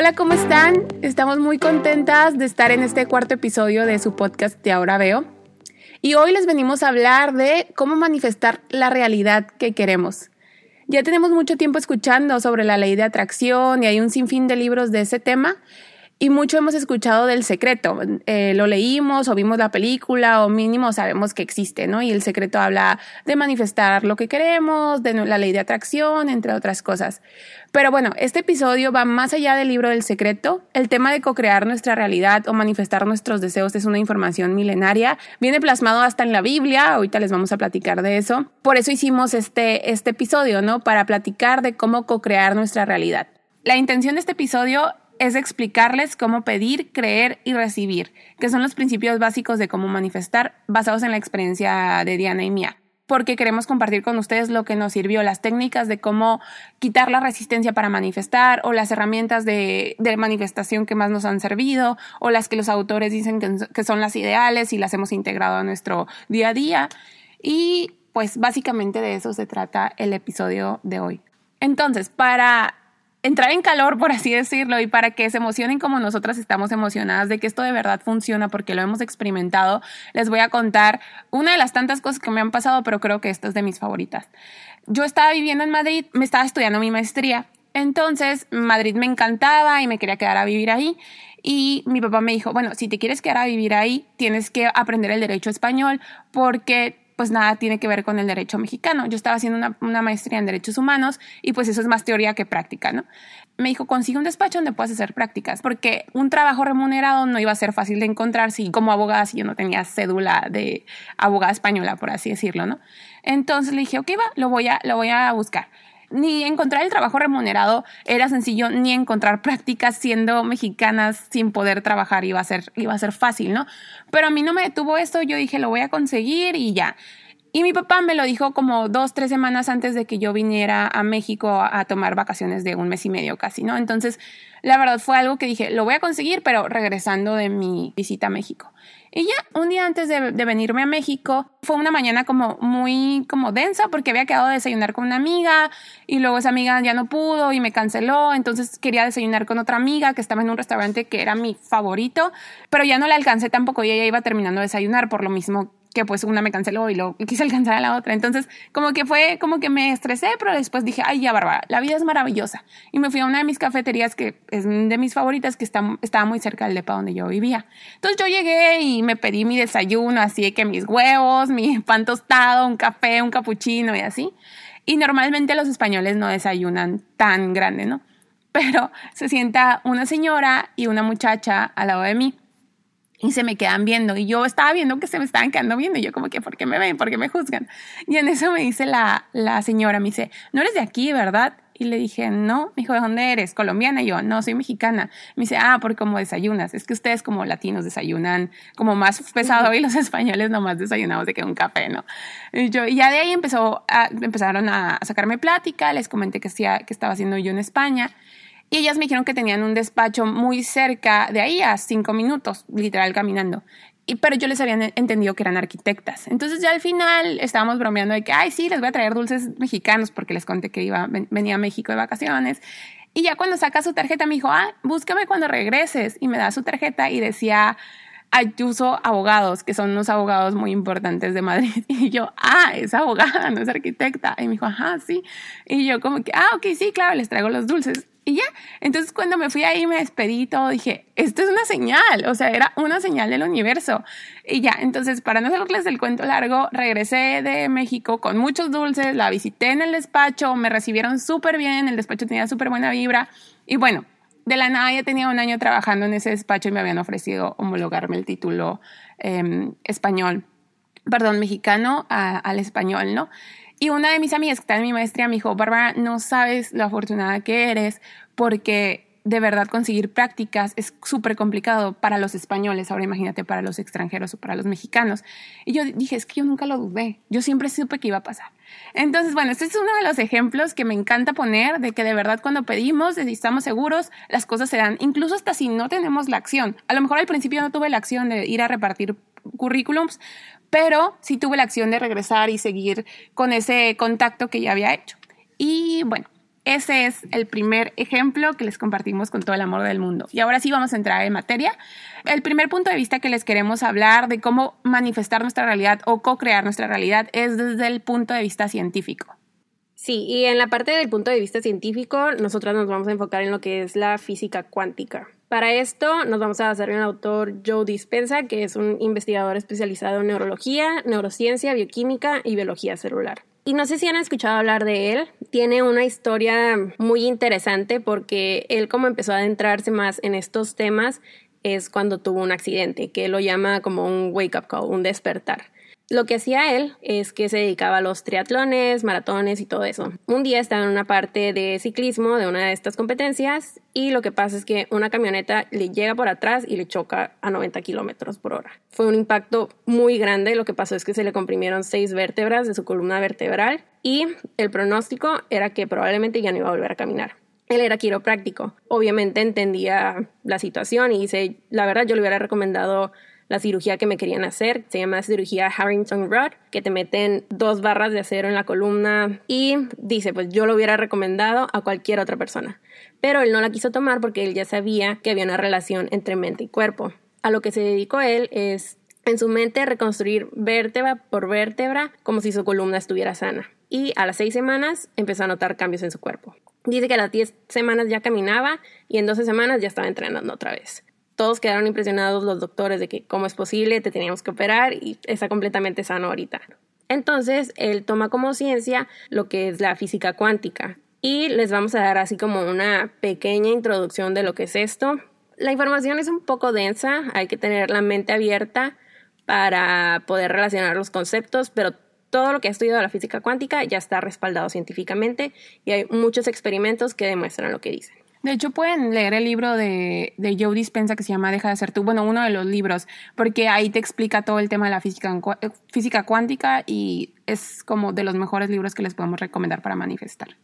Hola, ¿cómo están? Estamos muy contentas de estar en este cuarto episodio de su podcast de Ahora Veo. Y hoy les venimos a hablar de cómo manifestar la realidad que queremos. Ya tenemos mucho tiempo escuchando sobre la ley de atracción y hay un sinfín de libros de ese tema y mucho hemos escuchado del secreto. Eh, lo leímos o vimos la película o mínimo sabemos que existe, ¿no? Y el secreto habla de manifestar lo que queremos, de la ley de atracción, entre otras cosas. Pero bueno, este episodio va más allá del libro del secreto. El tema de co-crear nuestra realidad o manifestar nuestros deseos es una información milenaria. Viene plasmado hasta en la Biblia. Ahorita les vamos a platicar de eso. Por eso hicimos este, este episodio, ¿no? Para platicar de cómo co-crear nuestra realidad. La intención de este episodio es explicarles cómo pedir, creer y recibir, que son los principios básicos de cómo manifestar basados en la experiencia de Diana y mía porque queremos compartir con ustedes lo que nos sirvió, las técnicas de cómo quitar la resistencia para manifestar o las herramientas de, manifestación que más nos han servido o las que los autores dicen que, que son las ideales y las hemos integrado a nuestro día a día. Y pues básicamente de eso se trata el episodio de hoy. Entonces, para entrar en calor, por así decirlo, y para que se emocionen como nosotras estamos emocionadas de que esto de verdad funciona porque lo hemos experimentado, les voy a contar una de las tantas cosas que me han pasado, pero creo que esta es de mis favoritas. Yo estaba viviendo en Madrid, me estaba estudiando mi maestría, entonces Madrid me encantaba y me quería quedar a vivir ahí. Y mi papá me dijo, bueno, si te quieres quedar a vivir ahí, tienes que aprender el derecho español porque pues nada tiene que ver con el derecho mexicano. Yo estaba haciendo una, maestría en derechos humanos y pues eso es más teoría que práctica, ¿no? Me dijo, consigue un despacho donde puedas hacer prácticas, porque un trabajo remunerado no iba a ser fácil de encontrar si como abogada, si yo no tenía cédula de abogada española, por así decirlo, ¿no? Entonces le dije, ok, va, lo voy a, lo voy a buscar ni encontrar el trabajo remunerado era sencillo, ni encontrar prácticas siendo mexicanas sin poder trabajar iba a ser, iba a ser fácil, ¿no? Pero a mí no me detuvo esto, yo dije, lo voy a conseguir y ya. Y mi papá me lo dijo como dos, tres semanas antes de que yo viniera a México a, tomar vacaciones de un mes y medio casi, ¿no? Entonces, la verdad fue algo que dije, lo voy a conseguir, pero regresando de mi visita a México. Y ya, un día antes de, venirme a México, fue una mañana como muy como densa porque había quedado a desayunar con una amiga y luego esa amiga ya no pudo y me canceló, entonces quería desayunar con otra amiga que estaba en un restaurante que era mi favorito, pero ya no la alcancé tampoco y ella iba terminando de desayunar por lo mismo que pues una me canceló y lo quise alcanzar a la otra. Entonces, como que fue, como que me estresé, pero después dije, ay, ya, Bárbara, la vida es maravillosa. Y me fui a una de mis cafeterías que es de mis favoritas, que está, estaba muy cerca del depa donde yo vivía. Entonces yo llegué y me pedí mi desayuno, así que mis huevos, mi pan tostado, un café, un capuchino y así. Y normalmente los españoles no desayunan tan grande, ¿no? Pero se sienta una señora y una muchacha al lado de mí y se me quedan viendo. Y yo estaba viendo que se me estaban quedando viendo. Y yo como que, ¿por qué me ven? ¿Por qué me juzgan? Y en eso me dice la, la señora, me dice, no eres de aquí, ¿verdad? Y le dije, no. Me dijo, ¿de dónde eres? ¿Colombiana? Y yo, no, soy mexicana. Me dice, ah, porque como desayunas. Es que ustedes como latinos desayunan como más pesado y los españoles nomás desayunamos de que un café, ¿no? Y yo, y ya de ahí empezó a, empezaron a sacarme plática. Les comenté que, hacía, que estaba haciendo yo en España. Y ellas me dijeron que tenían un despacho muy cerca de ahí, a cinco minutos, literal caminando. Y, pero yo les había entendido que eran arquitectas. Entonces ya al final estábamos bromeando de que, ay, sí, les voy a traer dulces mexicanos porque les conté que iba, venía a México de vacaciones. Y ya cuando saca su tarjeta me dijo, ah, búscame cuando regreses. Y me da su tarjeta y decía Ayuso Abogados, que son unos abogados muy importantes de Madrid. Y yo, ah, es abogada, no es arquitecta. Y me dijo, ajá, sí. Y yo como que, ah, ok, sí, claro, les traigo los dulces. Y ya, entonces cuando me fui ahí me despedí y todo, dije, esto es una señal, o sea, era una señal del universo. Y ya, entonces para no hacerles el cuento largo, regresé de México con muchos dulces, la visité en el despacho, me recibieron súper bien, el despacho tenía súper buena vibra. Y bueno, de la nada ya tenía un año trabajando en ese despacho y me habían ofrecido homologarme el título em, español, perdón, mexicano al español, ¿no? Y una de mis amigas que está en mi maestría me dijo, Bárbara, no sabes lo afortunada que eres porque de verdad conseguir prácticas es súper complicado para los españoles, ahora imagínate para los extranjeros o para los mexicanos. Y yo dije, es que yo nunca lo dudé, yo siempre supe que iba a pasar. Entonces, bueno, este es uno de los ejemplos que me encanta poner de que de verdad cuando pedimos estamos seguros, las cosas se dan, incluso hasta si no tenemos la acción. A lo mejor al principio no tuve la acción de ir a repartir currículums, pero sí tuve la acción de regresar y seguir con ese contacto que ya había hecho. Y bueno, Ese es el primer ejemplo que les compartimos con todo el amor del mundo. Y ahora sí vamos a entrar en materia. El primer punto de vista que les queremos hablar de cómo manifestar nuestra realidad o co-crear nuestra realidad es desde el punto de vista científico. Sí, y en la parte del punto de vista científico, nosotros nos vamos a enfocar en lo que es la física cuántica. Para esto nos vamos a basar en el autor Joe Dispenza, que es un investigador especializado en neurología, neurociencia, bioquímica y biología celular. Y no sé si han escuchado hablar de él. Tiene una historia muy interesante porque él como empezó a adentrarse más en estos temas es cuando tuvo un accidente, que lo llama como un wake up call, un despertar. Lo que hacía él es que se dedicaba a los triatlones, maratones y todo eso. Un día estaba en una parte de ciclismo de una de estas competencias y lo que pasa es que una camioneta le llega por atrás y le choca a 90 kilómetros por hora. Fue un impacto muy grande. Lo que pasó es que se le comprimieron seis vértebras de su columna vertebral y el pronóstico era que probablemente ya no iba a volver a caminar. Él era quiropráctico. Obviamente entendía la situación y dice, la verdad yo le hubiera recomendado la cirugía que me querían hacer. Se llama cirugía Harrington Rod, que te meten dos barras de acero en la columna y dice, pues yo lo hubiera recomendado a cualquier otra persona. Pero él no la quiso tomar porque él ya sabía que había una relación entre mente y cuerpo. A lo que se dedicó él es en su mente reconstruir vértebra por vértebra como si su columna estuviera sana. Y a las seis semanas empezó a notar cambios en su cuerpo. Dice que a las diez semanas ya caminaba y en 12 semanas ya estaba entrenando otra vez todos quedaron impresionados los doctores de que cómo es posible, te teníamos que operar y está completamente sano ahorita. Entonces, él toma como ciencia lo que es la física cuántica y les vamos a dar así como una pequeña introducción de lo que es esto. La información es un poco densa, hay que tener la mente abierta para poder relacionar los conceptos, pero todo lo que ha estudiado la física cuántica ya está respaldado científicamente y hay muchos experimentos que demuestran lo que dicen. De hecho, pueden leer el libro de, de Joe Dispensa que se llama Deja de ser tú. Bueno, uno de los libros, porque ahí te explica todo el tema de la física, física cuántica y es como de los mejores libros que les podemos recomendar para manifestar.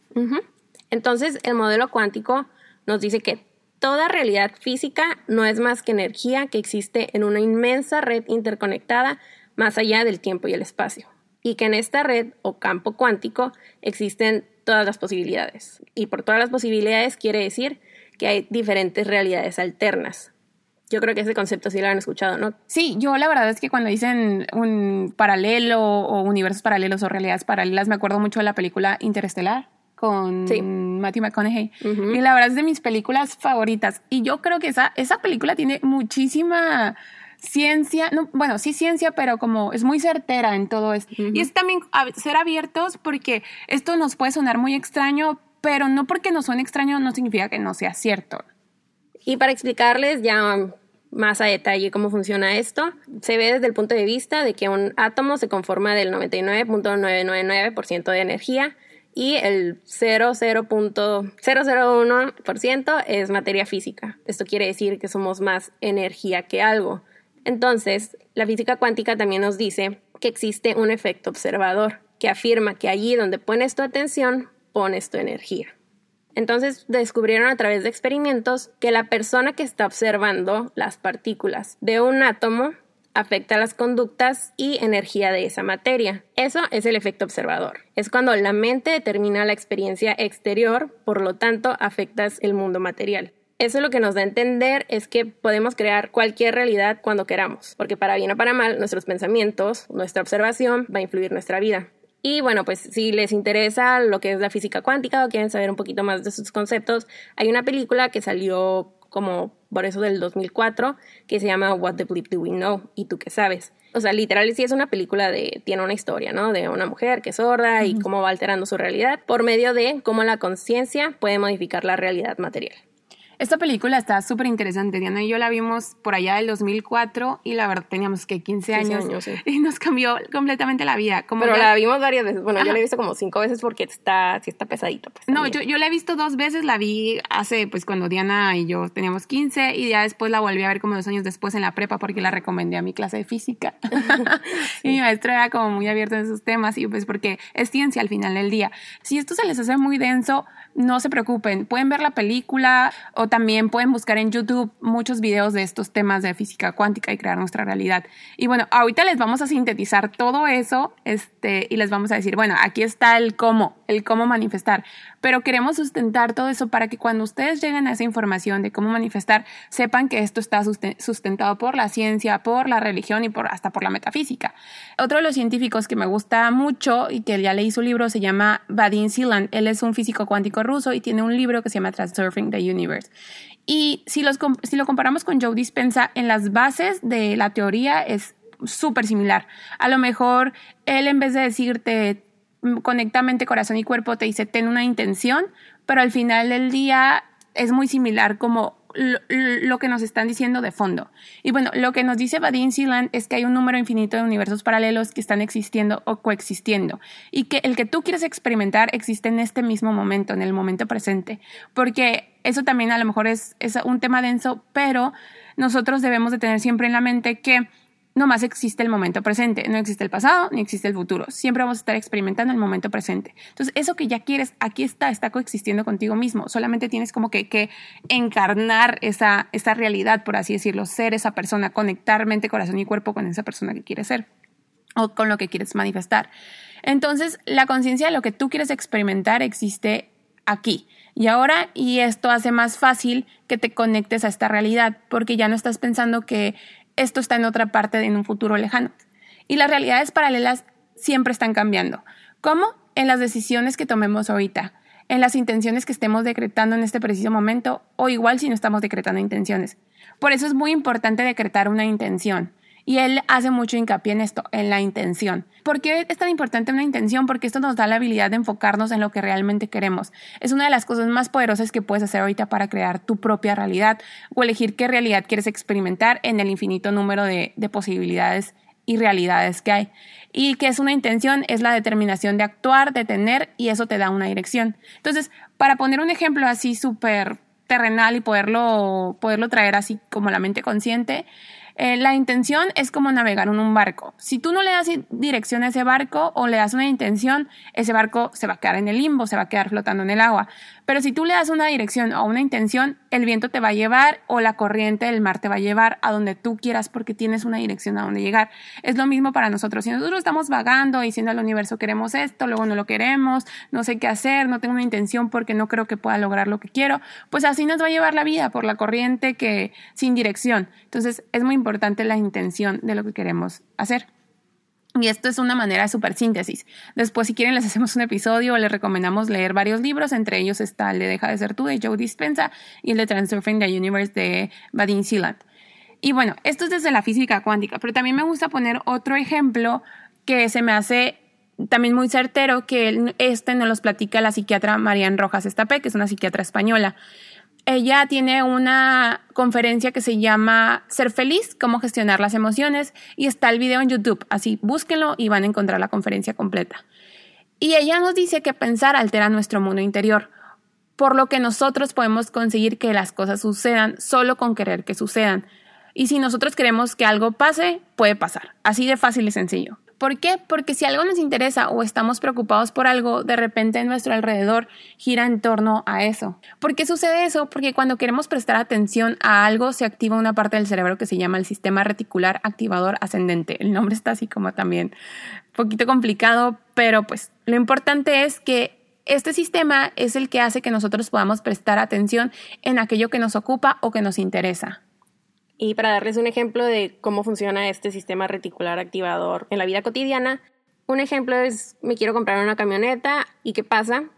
Entonces, el modelo cuántico nos dice que toda realidad física no es más que energía que existe en una inmensa red interconectada más allá del tiempo y el espacio. Y que en esta red o campo cuántico existen todas las posibilidades. Y por todas las posibilidades quiere decir que hay diferentes realidades alternas. Yo creo que ese concepto sí lo han escuchado, ¿no? Sí, yo la verdad es que cuando dicen un paralelo o universos paralelos o realidades paralelas, me acuerdo mucho de la película Interestelar con Matthew McConaughey. Y la verdad es de mis películas favoritas. Y yo creo que esa, esa película tiene muchísima ciencia, no, bueno, sí ciencia, pero como es muy certera en todo esto. Y es también ser abiertos porque esto nos puede sonar muy extraño, pero no porque nos suene extraño no significa que no sea cierto. Y para explicarles ya más a detalle cómo funciona esto, se ve desde el punto de vista de que un átomo se conforma del 99.999% de energía y el 0.001% es materia física. Esto quiere decir que somos más energía que algo. Entonces, la física cuántica también nos dice que existe un efecto observador, que afirma que allí donde pones tu atención, pones tu energía. Entonces descubrieron a través de experimentos que la persona que está observando las partículas de un átomo afecta las conductas y energía de esa materia. Eso es el efecto observador. Es cuando la mente determina la experiencia exterior, por lo tanto afectas el mundo material. Eso lo que nos da a entender es que podemos crear cualquier realidad cuando queramos, porque para bien o para mal, nuestros pensamientos, nuestra observación va a influir nuestra vida. Y bueno, pues si les interesa lo que es la física cuántica o quieren saber un poquito más de sus conceptos, hay una película que salió como por eso del 2004 que se llama What the Bleep Do We Know? ¿Y tú qué sabes? O sea, literal sí es una película de, tiene una historia, ¿no? De una mujer que es sorda y cómo va alterando su realidad por medio de cómo la conciencia puede modificar la realidad material. Esta película está súper interesante. Diana y yo la vimos por allá del 2004 y la verdad teníamos que 15 años, y nos cambió completamente la vida. Como Pero la vimos varias veces. Bueno, yo la he visto como cinco veces porque está, sí está pesadito. Pues, no, yo, yo la he visto dos veces. La vi hace, pues cuando Diana y yo teníamos 15 y ya después la volví a ver como dos años después en la prepa porque la recomendé a mi clase de física. y mi maestro era como muy abierto en esos temas y pues porque es ciencia al final del día. Si esto se les hace muy denso, no se preocupen. Pueden ver la película o también pueden buscar en YouTube muchos videos de estos temas de física cuántica y crear nuestra realidad. Y bueno, ahorita les vamos a sintetizar todo eso este, y les vamos a decir, bueno, aquí está el cómo, el cómo manifestar. Pero queremos sustentar todo eso para que cuando ustedes lleguen a esa información de cómo manifestar, sepan que esto está sustentado por la ciencia, por la religión y por, hasta por la metafísica. Otro de los científicos que me gusta mucho y que ya leí su libro se llama Vadim Silan. Él es un físico cuántico ruso y tiene un libro que se llama Transurfing the Universe. Y si, los, si lo comparamos con Joe Dispensa, en las bases de la teoría es súper similar. A lo mejor él en vez de decirte conecta mente, corazón y cuerpo, te dice ten una intención, pero al final del día es muy similar como lo, que nos están diciendo de fondo. Y bueno, lo que nos dice Vadim Silan es que hay un número infinito de universos paralelos que están existiendo o coexistiendo y que el que tú quieres experimentar existe en este mismo momento, en el momento presente. Porque eso también a lo mejor es, es un tema denso, pero nosotros debemos de tener siempre en la mente que más existe el momento presente, no existe el pasado ni existe el futuro. Siempre vamos a estar experimentando el momento presente. Entonces, eso que ya quieres, aquí está, está coexistiendo contigo mismo. Solamente tienes como que, que encarnar esa, esa realidad, por así decirlo, ser esa persona, conectar mente, corazón y cuerpo con esa persona que quieres ser o con lo que quieres manifestar. Entonces, la conciencia de lo que tú quieres experimentar existe aquí y ahora y esto hace más fácil que te conectes a esta realidad porque ya no estás pensando que esto está en otra parte en un futuro lejano. Y las realidades paralelas siempre están cambiando. ¿Cómo? En las decisiones que tomemos ahorita, en las intenciones que estemos decretando en este preciso momento, o igual si no estamos decretando intenciones. Por eso es muy importante decretar una intención. Y él hace mucho hincapié en esto, en la intención. ¿Por qué es tan importante una intención? Porque esto nos da la habilidad de enfocarnos en lo que realmente queremos. Es una de las cosas más poderosas que puedes hacer ahorita para crear tu propia realidad o elegir qué realidad quieres experimentar en el infinito número de, de posibilidades y realidades que hay. Y que es una intención, es la determinación de actuar, de tener, y eso te da una dirección. Entonces, para poner un ejemplo así súper terrenal y poderlo, poderlo traer así como la mente consciente, eh, la intención es como navegar en un barco. Si tú no le das dirección a ese barco o le das una intención, ese barco se va a quedar en el limbo, se va a quedar flotando en el agua. Pero si tú le das una dirección o una intención, el viento te va a llevar o la corriente del mar te va a llevar a donde tú quieras porque tienes una dirección a donde llegar. Es lo mismo para nosotros. Si nosotros estamos vagando diciendo al universo queremos esto, luego no lo queremos, no sé qué hacer, no tengo una intención porque no creo que pueda lograr lo que quiero, pues así nos va a llevar la vida por la corriente que sin dirección. Entonces es muy importante la intención de lo que queremos hacer. Y esto es una manera de super síntesis. Después, si quieren, les hacemos un episodio o les recomendamos leer varios libros. Entre ellos está el de Deja de ser tú de Joe Dispensa y el de Transurfing the Universe de Vadim Silat. Y bueno, esto es desde la física cuántica, pero también me gusta poner otro ejemplo que se me hace también muy certero, que este nos los platica la psiquiatra Marian Rojas Estapé, que es una psiquiatra española ella tiene una conferencia que se llama Ser feliz, cómo gestionar las emociones y está el video en YouTube, así búsquenlo y van a encontrar la conferencia completa. Y ella nos dice que pensar altera nuestro mundo interior, por lo que nosotros podemos conseguir que las cosas sucedan solo con querer que sucedan. Y si nosotros queremos que algo pase, puede pasar, así de fácil y sencillo. ¿Por qué? Porque si algo nos interesa o estamos preocupados por algo, de repente en nuestro alrededor gira en torno a eso. ¿Por qué sucede eso? Porque cuando queremos prestar atención a algo, se activa una parte del cerebro que se llama el sistema reticular activador ascendente. El nombre está así como también un poquito complicado, pero pues lo importante es que este sistema es el que hace que nosotros podamos prestar atención en aquello que nos ocupa o que nos interesa. Y para darles un ejemplo de cómo funciona este sistema reticular activador en la vida cotidiana, un ejemplo es, me quiero comprar una camioneta y ¿qué pasa?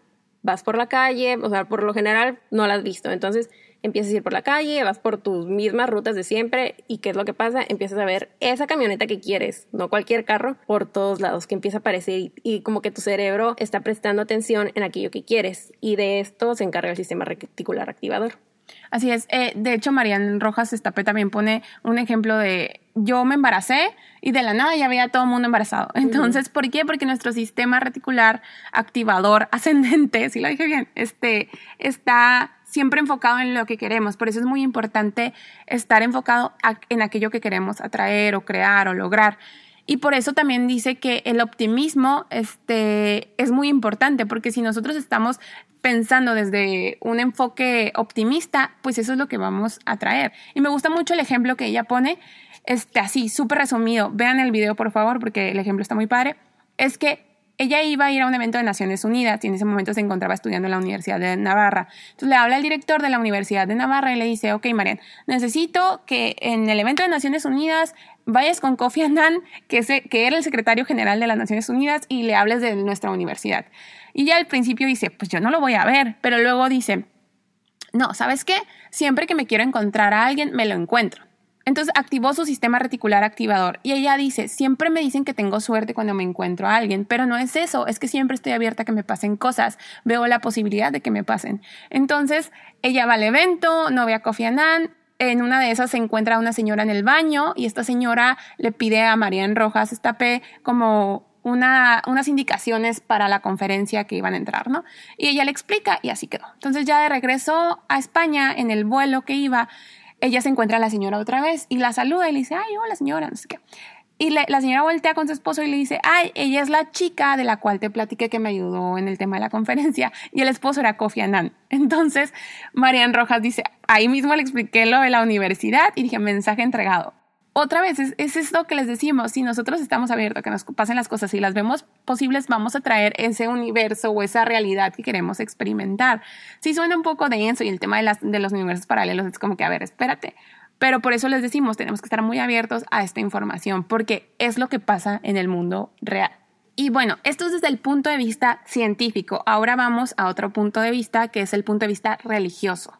Vas por la calle, o sea, por lo general no la has visto, entonces empiezas a ir por la calle, vas por tus mismas rutas de siempre y ¿qué es lo que pasa? Empiezas a ver esa camioneta que quieres, no cualquier carro, por todos lados, que empieza a aparecer y, y como que tu cerebro está prestando atención en aquello que quieres y de esto se encarga el sistema reticular activador. Así es. Eh, de hecho, Marian Rojas Estapé también pone un ejemplo de yo me embaracé y de la nada ya había todo el mundo embarazado. Entonces, ¿por qué? Porque nuestro sistema reticular activador ascendente, si lo dije bien, este, está siempre enfocado en lo que queremos. Por eso es muy importante estar enfocado en aquello que queremos atraer o crear o lograr. Y por eso también dice que el optimismo este, es muy importante, porque si nosotros estamos pensando desde un enfoque optimista, pues eso es lo que vamos a traer. Y me gusta mucho el ejemplo que ella pone, este, así, súper resumido. Vean el video, por favor, porque el ejemplo está muy padre. Es que ella iba a ir a un evento de Naciones Unidas y en ese momento se encontraba estudiando en la Universidad de Navarra. Entonces le habla al director de la Universidad de Navarra y le dice, ok, Marian, necesito que en el evento de Naciones Unidas vayas con Kofi Annan, que, que era el secretario general de las Naciones Unidas, y le hables de nuestra universidad. Y ya al principio dice, pues yo no lo voy a ver, pero luego dice, no, ¿sabes qué? Siempre que me quiero encontrar a alguien, me lo encuentro. Entonces activó su sistema reticular activador y ella dice, siempre me dicen que tengo suerte cuando me encuentro a alguien, pero no es eso, es que siempre estoy abierta a que me pasen cosas, veo la posibilidad de que me pasen. Entonces ella va al evento, no ve a Kofi Annan, en una de esas se encuentra una señora en el baño y esta señora le pide a Marian Rojas Estapé como una, unas indicaciones para la conferencia que iban a entrar, ¿no? Y ella le explica y así quedó. Entonces ya de regreso a España, en el vuelo que iba, ella se encuentra a la señora otra vez y la saluda y le dice, ay, hola señora, no sé qué. Y la señora voltea con su esposo y le dice, ay, ella es la chica de la cual te platiqué que me ayudó en el tema de la conferencia. Y el esposo era Kofi Annan. Entonces, Marian Rojas dice, ahí mismo le expliqué lo de la universidad y dije, mensaje entregado otra vez, es, es, esto que les decimos, si nosotros estamos abiertos a que nos pasen las cosas y las vemos posibles, vamos a traer ese universo o esa realidad que queremos experimentar. Si suena un poco denso y el tema de, las, de los universos paralelos es como que, a ver, espérate. Pero por eso les decimos, tenemos que estar muy abiertos a esta información, porque es lo que pasa en el mundo real. Y bueno, esto es desde el punto de vista científico. Ahora vamos a otro punto de vista, que es el punto de vista religioso.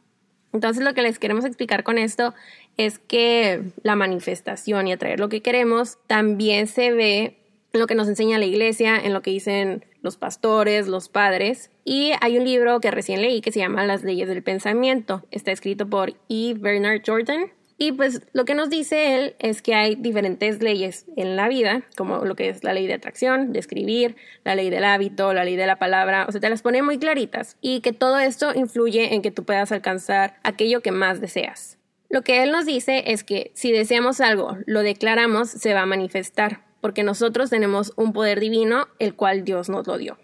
Entonces lo que les queremos explicar con esto es que la manifestación y atraer lo que queremos también se ve en lo que nos enseña la iglesia, en lo que dicen los pastores, los padres. Y hay un libro que recién leí que se llama Las leyes del pensamiento. Está escrito por E. Bernard Jordan. Y pues lo que nos dice él es que hay diferentes leyes en la vida, como lo que es la ley de atracción, de escribir, la ley del hábito, la ley de la palabra, o sea, te las pone muy claritas. Y que todo esto influye en que tú puedas alcanzar aquello que más deseas. Lo que él nos dice es que si deseamos algo, lo declaramos, se va a manifestar, porque nosotros tenemos un poder divino, el cual Dios nos lo dio.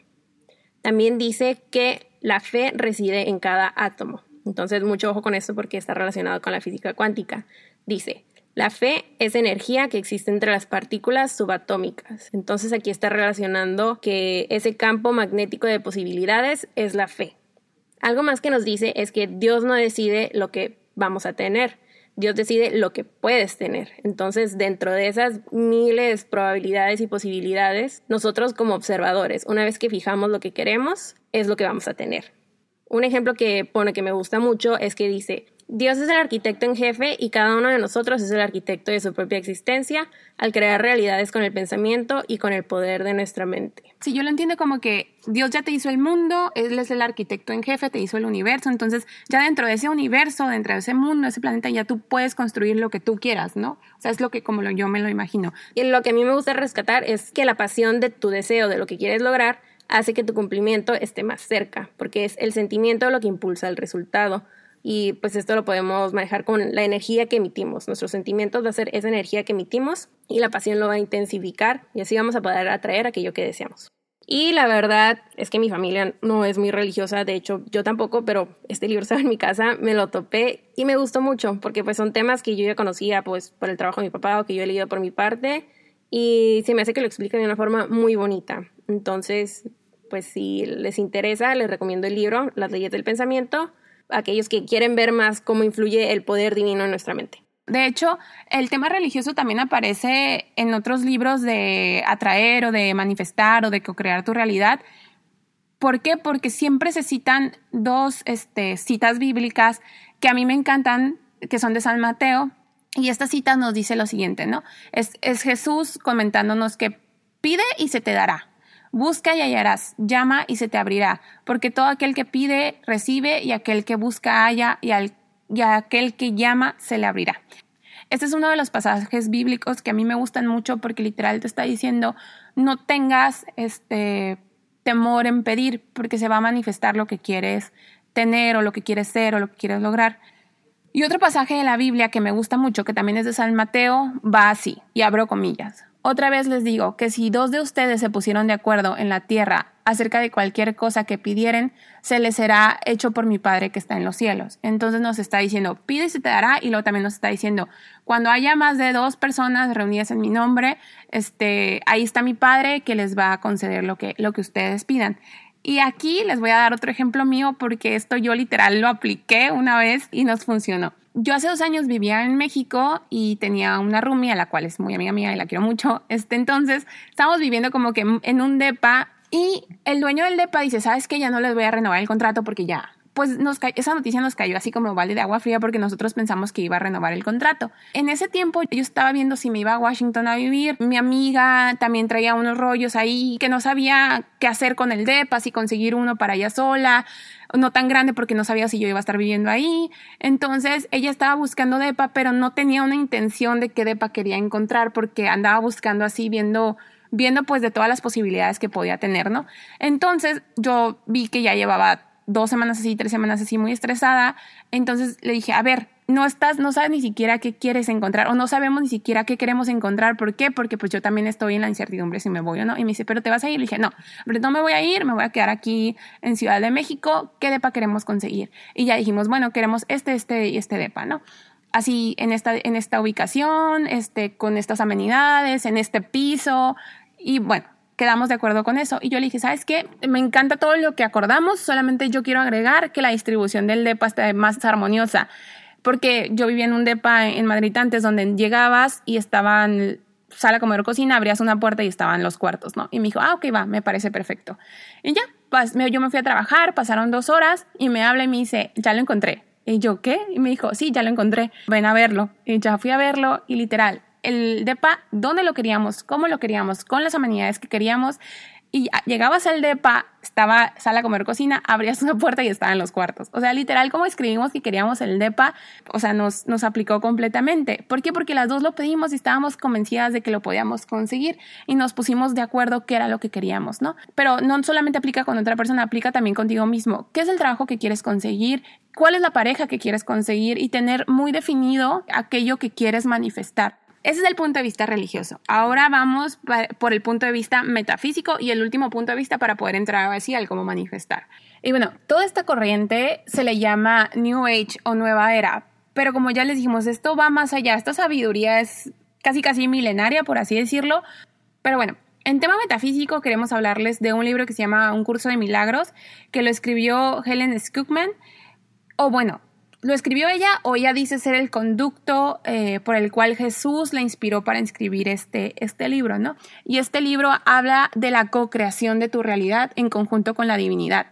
También dice que la fe reside en cada átomo. Entonces, mucho ojo con esto porque está relacionado con la física cuántica. Dice, la fe es energía que existe entre las partículas subatómicas. Entonces, aquí está relacionando que ese campo magnético de posibilidades es la fe. Algo más que nos dice es que Dios no decide lo que vamos a tener. Dios decide lo que puedes tener. Entonces, dentro de esas miles probabilidades y posibilidades, nosotros como observadores, una vez que fijamos lo que queremos, es lo que vamos a tener. Un ejemplo que pone que me gusta mucho es que dice, Dios es el arquitecto en jefe y cada uno de nosotros es el arquitecto de su propia existencia al crear realidades con el pensamiento y con el poder de nuestra mente. Sí, yo lo entiendo como que Dios ya te hizo el mundo, Él es el arquitecto en jefe, te hizo el universo, entonces ya dentro de ese universo, dentro de ese mundo, ese planeta, ya tú puedes construir lo que tú quieras, ¿no? O sea, es lo que como yo me lo imagino. Y lo que a mí me gusta rescatar es que la pasión de tu deseo, de lo que quieres lograr, hace que tu cumplimiento esté más cerca, porque es el sentimiento lo que impulsa el resultado y pues esto lo podemos manejar con la energía que emitimos. Nuestros sentimientos va a ser esa energía que emitimos y la pasión lo va a intensificar y así vamos a poder atraer aquello que deseamos. Y la verdad es que mi familia no es muy religiosa, de hecho yo tampoco, pero este libro estaba en mi casa, me lo topé y me gustó mucho porque pues son temas que yo ya conocía pues por el trabajo de mi papá o que yo he leído por mi parte y se me hace que lo explica de una forma muy bonita. Entonces, pues si les interesa, les recomiendo el libro Las leyes del pensamiento aquellos que quieren ver más cómo influye el poder divino en nuestra mente. De hecho, el tema religioso también aparece en otros libros de atraer o de manifestar o de co-crear tu realidad. ¿Por qué? Porque siempre se citan dos este, citas bíblicas que a mí me encantan, que son de San Mateo. Y esta cita nos dice lo siguiente, ¿no? Es, es Jesús comentándonos que pide y se te dará. Busca y hallarás, llama y se te abrirá, porque todo aquel que pide, recibe, y aquel que busca, halla, y, aquel que llama, se le abrirá. Este es uno de los pasajes bíblicos que a mí me gustan mucho porque literal te está diciendo, no tengas este temor en pedir, porque se va a manifestar lo que quieres tener o lo que quieres ser o lo que quieres lograr. Y otro pasaje de la Biblia que me gusta mucho, que también es de San Mateo, va así, y abro comillas. Otra vez les digo que si dos de ustedes se pusieron de acuerdo en la tierra acerca de cualquier cosa que pidieren, se les será hecho por mi Padre que está en los cielos. Entonces nos está diciendo, pide y se te dará, y luego también nos está diciendo, cuando haya más de dos personas reunidas en mi nombre, este, ahí está mi Padre que les va a conceder lo que, lo que ustedes pidan. Y aquí les voy a dar otro ejemplo mío porque esto yo literal lo apliqué una vez y nos funcionó. Yo hace dos años vivía en México y tenía una roomie a la cual es muy amiga mía y la quiero mucho. Este, entonces estábamos viviendo como que en un depa y el dueño del depa dice, ¿sabes qué? Ya no les voy a renovar el contrato porque ya pues nos esa noticia nos cayó así como balde de agua fría porque nosotros pensamos que iba a renovar el contrato. En ese tiempo yo estaba viendo si me iba a Washington a vivir. Mi amiga también traía unos rollos ahí que no sabía qué hacer con el DEPA, si conseguir uno para ella sola, no tan grande porque no sabía si yo iba a estar viviendo ahí. Entonces ella estaba buscando DEPA, pero no tenía una intención de qué DEPA quería encontrar porque andaba buscando así viendo viendo pues de todas las posibilidades que podía tener, ¿no? Entonces yo vi que ya llevaba dos semanas así, tres semanas así, muy estresada. Entonces le dije, a ver, no estás, no sabes ni siquiera qué quieres encontrar o no sabemos ni siquiera qué queremos encontrar. ¿Por qué? Porque pues yo también estoy en la incertidumbre si me voy o no. Y me dice, pero te vas a ir. Le dije, no, pero no me voy a ir, me voy a quedar aquí en Ciudad de México. ¿Qué depa queremos conseguir? Y ya dijimos, bueno, queremos este, este y este depa, ¿no? Así en esta, en esta ubicación, este, con estas amenidades, en este piso. Y bueno, quedamos de acuerdo con eso. Y yo le dije, ¿sabes qué? Me encanta todo lo que acordamos, solamente yo quiero agregar que la distribución del DEPA esté más armoniosa. Porque yo vivía en un DEPA en Madrid antes donde llegabas y estaban sala, comer, cocina, abrías una puerta y estaban los cuartos, ¿no? Y me dijo, ah, ok, va, me parece perfecto. Y ya, pues, yo me fui a trabajar, pasaron dos horas y me habla y me dice, ya lo encontré. Y yo, ¿qué? Y me dijo, sí, ya lo encontré, ven a verlo. Y ya fui a verlo y literal, el DEPA, dónde lo queríamos, cómo lo queríamos, con las amenidades que queríamos. Y llegabas al DEPA, estaba sala, comer, cocina, abrías una puerta y estaban los cuartos. O sea, literal, como escribimos que queríamos el DEPA, o sea, nos, nos aplicó completamente. ¿Por qué? Porque las dos lo pedimos y estábamos convencidas de que lo podíamos conseguir y nos pusimos de acuerdo qué era lo que queríamos, ¿no? Pero no solamente aplica con otra persona, aplica también contigo mismo. ¿Qué es el trabajo que quieres conseguir? ¿Cuál es la pareja que quieres conseguir? Y tener muy definido aquello que quieres manifestar. Ese es el punto de vista religioso. Ahora vamos por el punto de vista metafísico y el último punto de vista para poder entrar así al cómo manifestar. Y bueno, toda esta corriente se le llama New Age o Nueva Era, pero como ya les dijimos, esto va más allá, esta sabiduría es casi casi milenaria, por así decirlo. Pero bueno, en tema metafísico queremos hablarles de un libro que se llama Un curso de milagros, que lo escribió Helen Scookman, o bueno, ¿Lo escribió ella o ella dice ser el conducto eh, por el cual Jesús la inspiró para escribir este, este libro, ¿no? Y este libro habla de la co-creación de tu realidad en conjunto con la divinidad.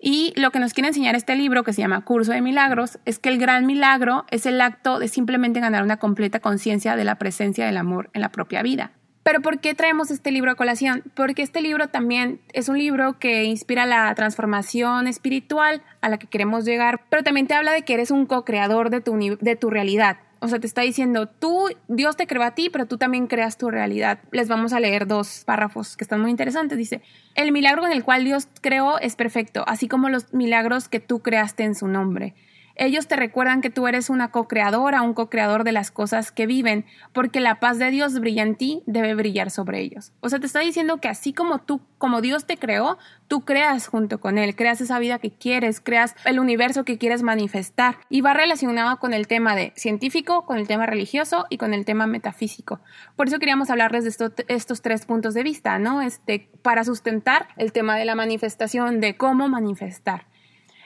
Y lo que nos quiere enseñar este libro, que se llama Curso de Milagros, es que el gran milagro es el acto de simplemente ganar una completa conciencia de la presencia del amor en la propia vida. Pero ¿por qué traemos este libro a colación? Porque este libro también es un libro que inspira la transformación espiritual a la que queremos llegar, pero también te habla de que eres un co-creador de tu, de tu realidad. O sea, te está diciendo, tú, Dios te creó a ti, pero tú también creas tu realidad. Les vamos a leer dos párrafos que están muy interesantes. Dice, el milagro en el cual Dios creó es perfecto, así como los milagros que tú creaste en su nombre. Ellos te recuerdan que tú eres una co-creadora, un co-creador de las cosas que viven, porque la paz de Dios brilla en ti, debe brillar sobre ellos. O sea, te está diciendo que así como tú, como Dios te creó, tú creas junto con Él, creas esa vida que quieres, creas el universo que quieres manifestar. Y va relacionado con el tema de científico, con el tema religioso y con el tema metafísico. Por eso queríamos hablarles de estos tres puntos de vista, ¿no? Este, para sustentar el tema de la manifestación, de cómo manifestar.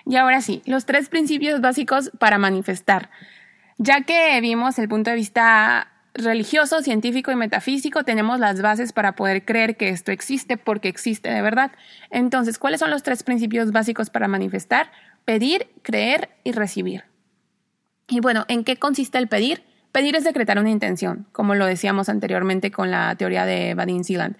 Y ahora sí, los tres principios básicos para manifestar. Ya que vimos el punto de vista religioso, científico y metafísico, tenemos las bases para poder creer que esto existe porque existe de verdad. Entonces, ¿cuáles son los tres principios básicos para manifestar? Pedir, creer y recibir. Y bueno, ¿en qué consiste el pedir? Pedir es decretar una intención, como lo decíamos anteriormente con la teoría de Badin Sealand.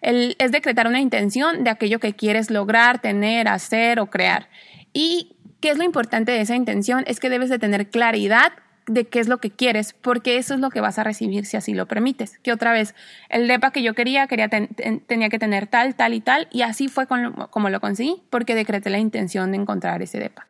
es decretar una intención de aquello que quieres lograr, tener, hacer o crear. Y qué es lo importante de esa intención es que debes de tener claridad de qué es lo que quieres, porque eso es lo que vas a recibir si así lo permites. Que otra vez, el DEPA que yo quería, quería tenía que tener tal, tal y tal, y así fue como lo conseguí, porque decreté la intención de encontrar ese DEPA.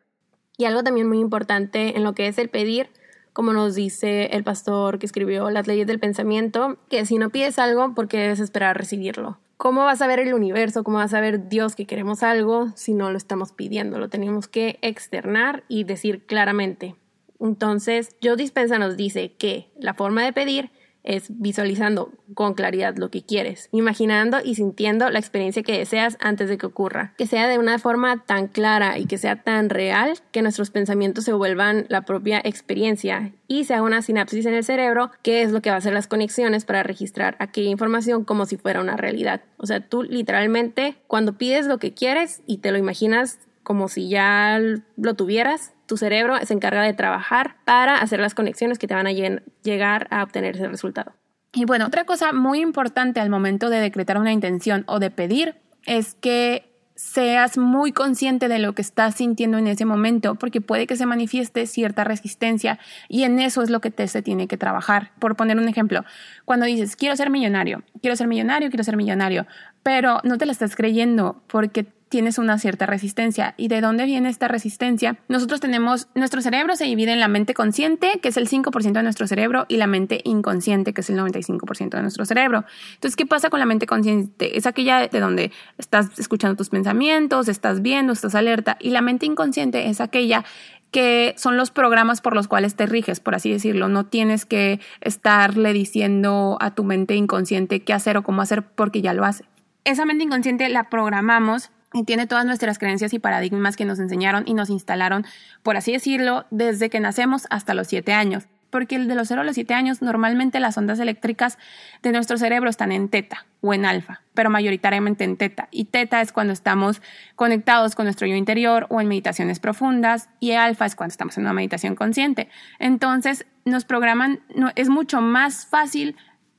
Y algo también muy importante en lo que es el pedir, como nos dice el pastor que escribió Las leyes del pensamiento, que si no pides algo, ¿por qué debes esperar recibirlo? ¿Cómo vas a ver el universo? ¿Cómo vas a ver Dios que queremos algo si no lo estamos pidiendo? Lo tenemos que externar y decir claramente. Entonces, Joe Dispensa nos dice que la forma de pedir es visualizando con claridad lo que quieres, imaginando y sintiendo la experiencia que deseas antes de que ocurra, que sea de una forma tan clara y que sea tan real que nuestros pensamientos se vuelvan la propia experiencia y se haga una sinapsis en el cerebro, que es lo que va a hacer las conexiones para registrar aquella información como si fuera una realidad. O sea, tú literalmente cuando pides lo que quieres y te lo imaginas como si ya lo tuvieras, tu cerebro se encarga de trabajar para hacer las conexiones que te van a llegar a obtener ese resultado. Y bueno, otra cosa muy importante al momento de decretar una intención o de pedir es que seas muy consciente de lo que estás sintiendo en ese momento, porque puede que se manifieste cierta resistencia y en eso es lo que te se tiene que trabajar. Por poner un ejemplo, cuando dices, quiero ser millonario, quiero ser millonario, quiero ser millonario, pero no te la estás creyendo porque tienes una cierta resistencia. ¿Y de dónde viene esta resistencia? Nosotros tenemos, nuestro cerebro se divide en la mente consciente, que es el 5% de nuestro cerebro, y la mente inconsciente, que es el 95% de nuestro cerebro. Entonces, ¿qué pasa con la mente consciente? Es aquella de donde estás escuchando tus pensamientos, estás viendo, estás alerta, y la mente inconsciente es aquella que son los programas por los cuales te riges, por así decirlo. No tienes que estarle diciendo a tu mente inconsciente qué hacer o cómo hacer porque ya lo hace. Esa mente inconsciente la programamos y tiene todas nuestras creencias y paradigmas que nos enseñaron y nos instalaron, por así decirlo, desde que nacemos hasta los siete años. Porque de los 0 a los 7 años, normalmente las ondas eléctricas de nuestro cerebro están en teta o en alfa, pero mayoritariamente en teta. Y teta es cuando estamos conectados con nuestro yo interior o en meditaciones profundas, y alfa es cuando estamos en una meditación consciente. Entonces, nos programan, es mucho más fácil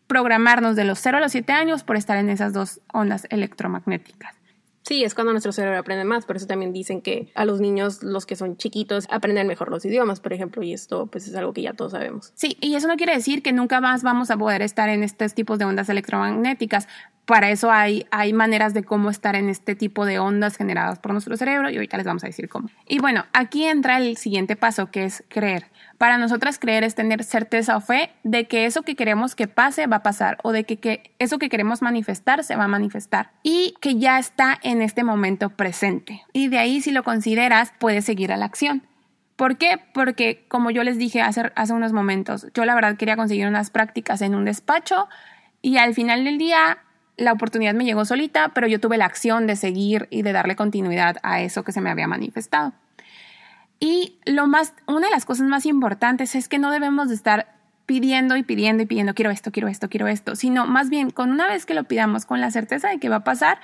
programarnos de los 0 a los 7 años por estar en esas dos ondas electromagnéticas. Sí, es cuando nuestro cerebro aprende más, por eso también dicen que a los niños, los que son chiquitos, aprenden mejor los idiomas, por ejemplo, y esto pues es algo que ya todos sabemos. Sí, y eso no quiere decir que nunca más vamos a poder estar en estos tipos de ondas electromagnéticas. Para eso hay, hay maneras de cómo estar en este tipo de ondas generadas por nuestro cerebro y ahorita les vamos a decir cómo. Y bueno, aquí entra el siguiente paso que es creer. Para nosotras creer es tener certeza o fe de que eso que queremos que pase va a pasar o de que, eso que queremos manifestar se va a manifestar y que ya está en este momento presente. Y de ahí si lo consideras puedes seguir a la acción. ¿Por qué? Porque como yo les dije hace unos momentos, yo la verdad quería conseguir unas prácticas en un despacho y al final del día la oportunidad me llegó solita, pero yo tuve la acción de seguir y de darle continuidad a eso que se me había manifestado. Y lo más, una de las cosas más importantes es que no debemos de estar pidiendo y pidiendo y pidiendo, quiero esto, quiero esto, quiero esto, sino más bien con una vez que lo pidamos con la certeza de que va a pasar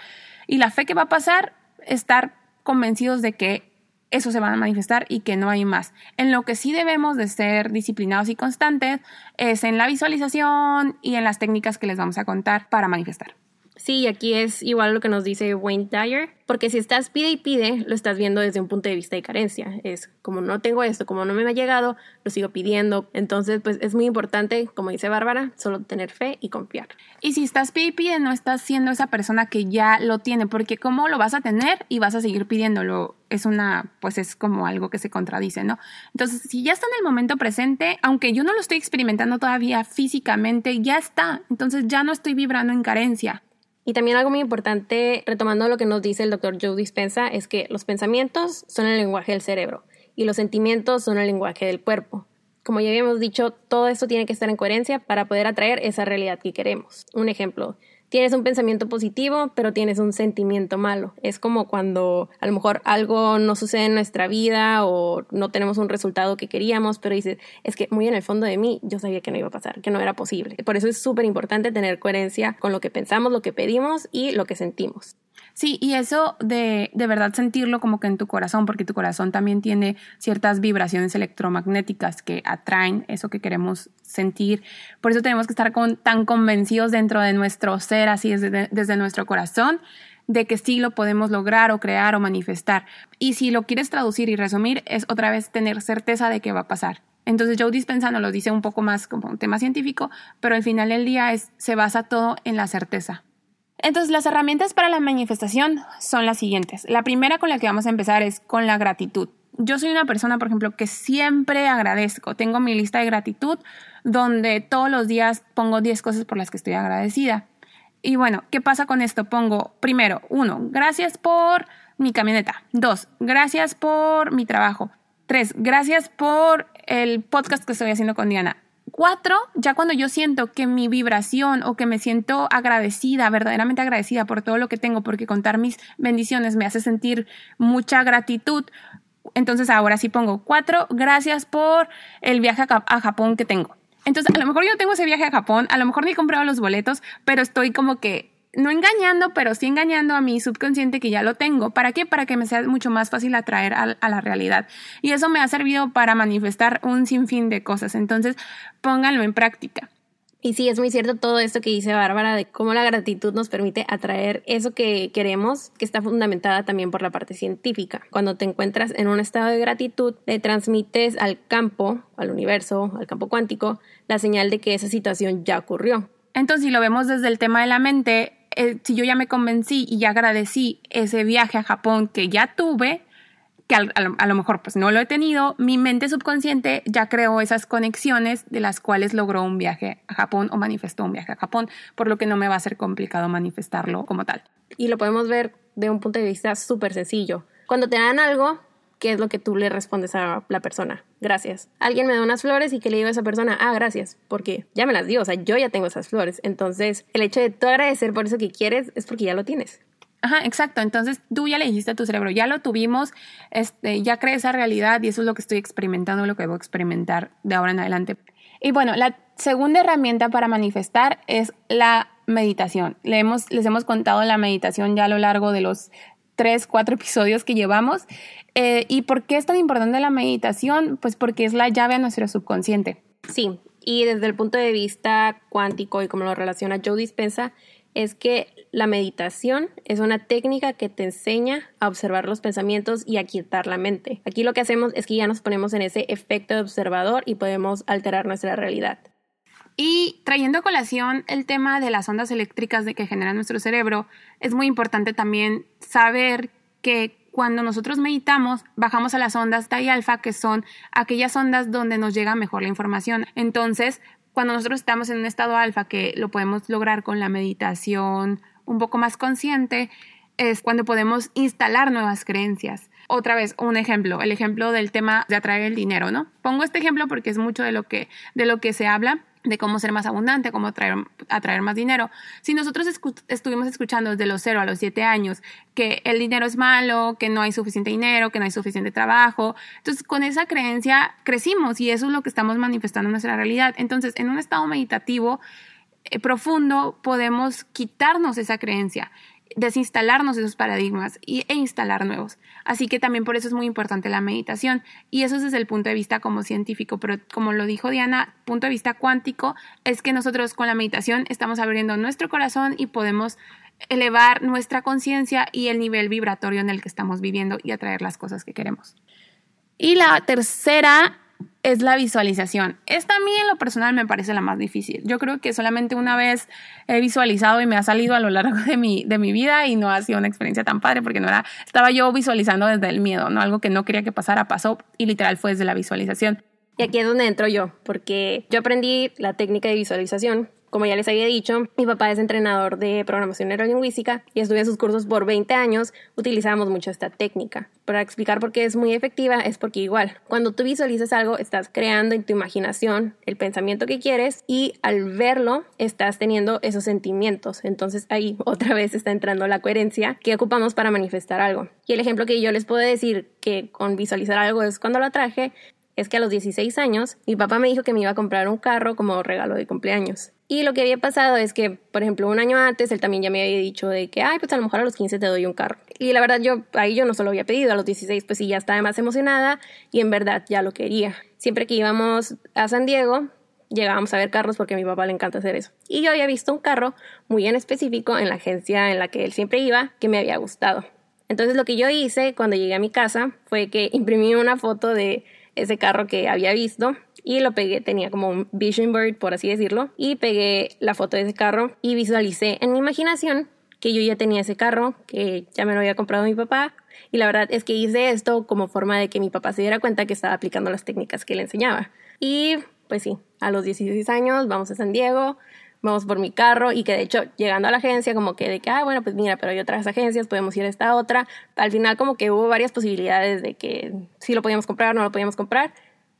y la fe que va a pasar, estar convencidos de que eso se va a manifestar y que no hay más. En lo que sí debemos de ser disciplinados y constantes es en la visualización y en las técnicas que les vamos a contar para manifestar. Sí, aquí es igual lo que nos dice Wayne Dyer, porque si estás pide y pide, lo estás viendo desde un punto de vista de carencia. Es como no tengo esto, como no me ha llegado, lo sigo pidiendo. Entonces, pues es muy importante, como dice Bárbara, solo tener fe y confiar. Y si estás pide y pide, no estás siendo esa persona que ya lo tiene, porque cómo lo vas a tener y vas a seguir pidiéndolo. Es una, pues es como algo que se contradice, ¿no? Entonces, si ya está en el momento presente, aunque yo no lo estoy experimentando todavía físicamente, ya está. Entonces ya no estoy vibrando en carencia. Y también algo muy importante, retomando lo que nos dice el doctor Joe Dispensa, es que los pensamientos son el lenguaje del cerebro y los sentimientos son el lenguaje del cuerpo. Como ya habíamos dicho, todo esto tiene que estar en coherencia para poder atraer esa realidad que queremos. Un ejemplo, tienes un pensamiento positivo, pero tienes un sentimiento malo. Es como cuando a lo mejor algo no sucede en nuestra vida o no tenemos un resultado que queríamos, pero dices, es que muy en el fondo de mí yo sabía que no iba a pasar, que no era posible. Por eso es súper importante tener coherencia con lo que pensamos, lo que pedimos y lo que sentimos. Sí, y eso de, de verdad sentirlo como que en tu corazón, porque tu corazón también tiene ciertas vibraciones electromagnéticas que atraen eso que queremos sentir. Por eso tenemos que estar tan convencidos dentro de nuestro ser, así desde, desde nuestro corazón, de que sí lo podemos lograr o crear o manifestar. Y si lo quieres traducir y resumir, es otra vez tener certeza de que va a pasar. Entonces Joe Dispensa nos lo dice un poco más como un tema científico, pero al final del día es, se basa todo en la certeza. Entonces, las herramientas para la manifestación son las siguientes. La primera con la que vamos a empezar es con la gratitud. Yo soy una persona, por ejemplo, que siempre agradezco. Tengo mi lista de gratitud donde todos los días pongo 10 cosas por las que estoy agradecida. Y bueno, ¿qué pasa con esto? Pongo primero, uno, gracias por mi camioneta. Dos, gracias por mi trabajo. Tres, gracias por el podcast que estoy haciendo con Diana. Cuatro, ya cuando yo siento que mi vibración o que me siento agradecida, verdaderamente agradecida por todo lo que tengo, porque contar mis bendiciones me hace sentir mucha gratitud, entonces ahora sí pongo cuatro, gracias por el viaje a, Japón que tengo. Entonces, a lo mejor yo tengo ese viaje a Japón, a lo mejor ni he comprado los boletos, pero estoy como que no engañando, pero sí engañando a mi subconsciente que ya lo tengo. ¿Para qué? Para que me sea mucho más fácil atraer a, a, la realidad. Y eso me ha servido para manifestar un sinfín de cosas. Entonces, pónganlo en práctica. Y sí, es muy cierto todo esto que dice Bárbara de cómo la gratitud nos permite atraer eso que queremos, que está fundamentada también por la parte científica. Cuando te encuentras en un estado de gratitud, le transmites al campo, al universo, al campo cuántico, la señal de que esa situación ya ocurrió. Entonces, si lo vemos desde el tema de la mente, eh, si yo ya me convencí y ya agradecí ese viaje a Japón que ya tuve, que a, lo mejor pues no lo he tenido, mi mente subconsciente ya creó esas conexiones de las cuales logró un viaje a Japón o manifestó un viaje a Japón, por lo que no me va a ser complicado manifestarlo como tal. Y lo podemos ver de un punto de vista súper sencillo. Cuando te dan algo, ¿qué es lo que tú le respondes a la persona? Gracias. Alguien me da unas flores y que le digo a esa persona, ah, gracias, porque ya me las dio, o sea, yo ya tengo esas flores. Entonces, el hecho de tú agradecer por eso que quieres es porque ya lo tienes. Ajá, exacto. Entonces tú ya le dijiste a tu cerebro, ya lo tuvimos, este, ya crees esa realidad y eso es lo que estoy experimentando, lo que debo experimentar de ahora en adelante. Y bueno, la segunda herramienta para manifestar es la meditación. Le hemos, les hemos contado la meditación ya a lo largo de los tres, cuatro episodios que llevamos. Eh, ¿Y por qué es tan importante la meditación? Pues porque es la llave a nuestro subconsciente. Sí, y desde el punto de vista cuántico y como lo relaciona Joe Dispensa, es que la meditación es una técnica que te enseña a observar los pensamientos y a quitar la mente. Aquí lo que hacemos es que ya nos ponemos en ese efecto de observador y podemos alterar nuestra realidad. Y trayendo a colación el tema de las ondas eléctricas de que genera nuestro cerebro, es muy importante también saber que cuando nosotros meditamos, bajamos a las ondas y alfa, que son aquellas ondas donde nos llega mejor la información. Entonces, cuando nosotros estamos en un estado alfa, que lo podemos lograr con la meditación un poco más consciente, es cuando podemos instalar nuevas creencias. Otra vez, un ejemplo, el ejemplo del tema de atraer el dinero, ¿no? Pongo este ejemplo porque es mucho de lo que, de lo que se habla de cómo ser más abundante, cómo atraer, atraer más dinero. Si nosotros estuvimos escuchando desde los 0 a los 7 años que el dinero es malo, que no hay suficiente dinero, que no hay suficiente trabajo, entonces con esa creencia crecimos y eso es lo que estamos manifestando en nuestra realidad. Entonces, en un estado meditativo eh, profundo podemos quitarnos esa creencia desinstalarnos esos paradigmas y, e instalar nuevos. Así que también por eso es muy importante la meditación. Y eso es desde el punto de vista como científico, pero como lo dijo Diana, punto de vista cuántico, es que nosotros con la meditación estamos abriendo nuestro corazón y podemos elevar nuestra conciencia y el nivel vibratorio en el que estamos viviendo y atraer las cosas que queremos. Y la tercera es la visualización. Esta a mí en lo personal me parece la más difícil. Yo creo que solamente una vez he visualizado y me ha salido a lo largo de mi, de mi vida y no ha sido una experiencia tan padre porque no era, estaba yo visualizando desde el miedo, ¿no? Algo que no quería que pasara, pasó y literal fue desde la visualización. Y aquí es donde entro yo, porque yo aprendí la técnica de visualización como ya les había dicho, mi papá es entrenador de programación neurolingüística y estuve en sus cursos por 20 años. Utilizamos mucho esta técnica. Para explicar por qué es muy efectiva es porque igual, cuando tú visualizas algo, estás creando en tu imaginación el pensamiento que quieres y al verlo estás teniendo esos sentimientos. Entonces ahí otra vez está entrando la coherencia que ocupamos para manifestar algo. Y el ejemplo que yo les puedo decir que con visualizar algo es cuando lo traje, es que a los 16 años mi papá me dijo que me iba a comprar un carro como regalo de cumpleaños. Y lo que había pasado es que, por ejemplo, un año antes él también ya me había dicho de que, ay, pues a lo mejor a los 15 te doy un carro. Y la verdad yo ahí yo no se lo había pedido, a los 16 pues sí ya estaba más emocionada y en verdad ya lo quería. Siempre que íbamos a San Diego, llegábamos a ver carros porque a mi papá le encanta hacer eso. Y yo había visto un carro muy en específico en la agencia en la que él siempre iba que me había gustado. Entonces lo que yo hice cuando llegué a mi casa fue que imprimí una foto de ese carro que había visto y lo pegué, tenía como un vision board, por así decirlo, y pegué la foto de ese carro y visualicé en mi imaginación que yo ya tenía ese carro, que ya me lo había comprado mi papá. Y la verdad es que hice esto como forma de que mi papá se diera cuenta que estaba aplicando las técnicas que le enseñaba. Y pues sí, a los 16 años vamos a San Diego, vamos por mi carro y que de hecho llegando a la agencia como que de que, ah, bueno, pues mira, pero hay otras agencias, podemos ir a esta otra. Al final como que hubo varias posibilidades de que sí lo podíamos comprar, no lo podíamos comprar,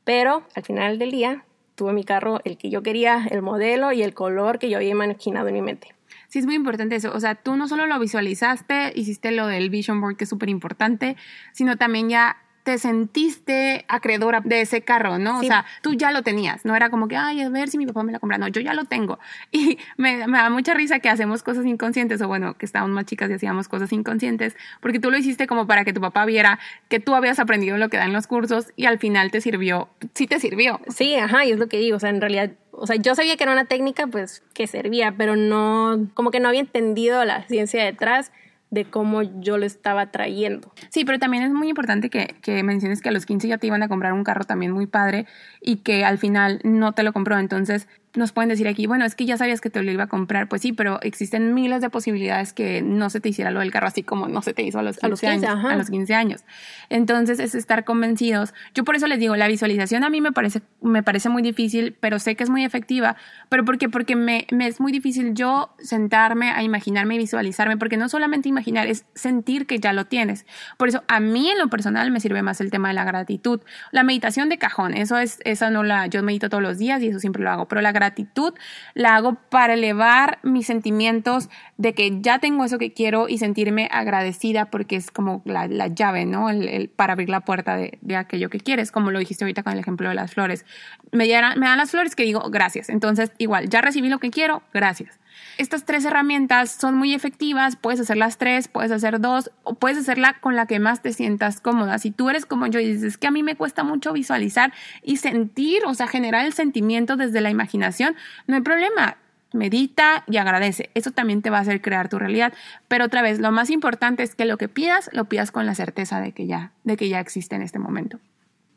pero al final del día tuve mi carro, el que yo quería, el modelo y el color que yo había imaginado en mi mente. Sí, es muy importante eso. O sea, tú no solo lo visualizaste, hiciste lo del vision board, que es súper importante, sino también ya te sentiste acreedora de ese carro, ¿no? O sea, tú ya lo tenías, no era como que, ay, a ver si mi papá me lo compra, no, yo ya lo tengo. Y me, da mucha risa que hacemos cosas inconscientes, o bueno, que estábamos más chicas y hacíamos cosas inconscientes, porque tú lo hiciste como para que tu papá viera que tú habías aprendido lo que dan los cursos y al final te sirvió, sí te sirvió. Sí, ajá, y es lo que digo, o sea, en realidad o sea, yo sabía que era una técnica pues que servía, pero no, como que no había entendido la ciencia detrás de cómo yo lo estaba trayendo. Sí, pero también es muy importante que, que, menciones que a los 15 ya te iban a comprar un carro también muy padre y que al final no te lo compró. Entonces, nos pueden decir aquí, bueno, es que ya sabías que te lo iba a comprar. Pues sí, pero existen miles de posibilidades que no se te hiciera lo del carro así como no se te hizo a los 15, años, a los 15 años. Entonces es estar convencidos. Yo por eso les digo, la visualización a mí me parece, me parece muy difícil, pero sé que es muy efectiva. ¿Pero por qué? Porque me, me es muy difícil yo sentarme a imaginarme y visualizarme, porque no solamente imaginar, es sentir que ya lo tienes. Por eso a mí en lo personal me sirve más el tema de la gratitud. La meditación de cajón, eso es, esa no la, yo medito todos los días y eso siempre lo hago, pero la gratitud la hago para elevar mis sentimientos de que ya tengo eso que quiero y sentirme agradecida porque es como la, llave, ¿no? El, para abrir la puerta de, aquello que quieres, como lo dijiste ahorita con el ejemplo de las flores. Me, me dan las flores que digo gracias. Entonces, igual, ya recibí lo que quiero, gracias. Estas tres herramientas son muy efectivas, puedes hacer las tres, puedes hacer dos, o puedes hacerla con la que más te sientas cómoda. Si tú eres como yo y dices que a mí me cuesta mucho visualizar y sentir, o sea, generar el sentimiento desde la imaginación, no hay problema medita y agradece. Eso también te va a hacer crear tu realidad. Pero otra vez, lo más importante es que lo que pidas, lo pidas con la certeza de que ya, de que ya existe en este momento.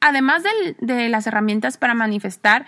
Además de las herramientas para manifestar,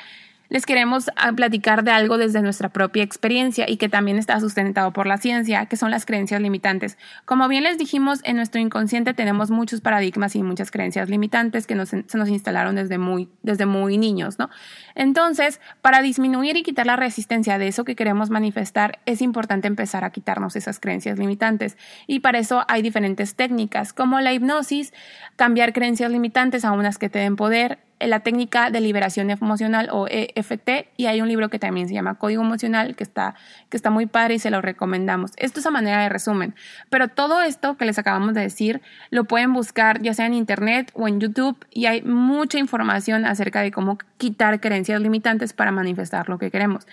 les queremos ah, platicar de algo desde nuestra propia experiencia y que también está sustentado por la ciencia, que son las creencias limitantes. Como bien les dijimos, en nuestro inconsciente tenemos muchos paradigmas y muchas creencias limitantes que se nos instalaron desde muy, desde muy niños, ¿no? Entonces, para disminuir y quitar la resistencia de eso que queremos manifestar, es importante empezar a quitarnos esas creencias limitantes. Y para eso hay diferentes técnicas, como la hipnosis, cambiar creencias limitantes a unas que te den poder, la técnica de liberación emocional o EFT y hay un libro que también se llama Código Emocional que está, que está muy padre y se lo recomendamos. Esto es a manera de resumen, pero todo esto que les acabamos de decir lo pueden buscar ya sea en internet o en YouTube y hay mucha información acerca de cómo quitar creencias limitantes para manifestar lo que queremos.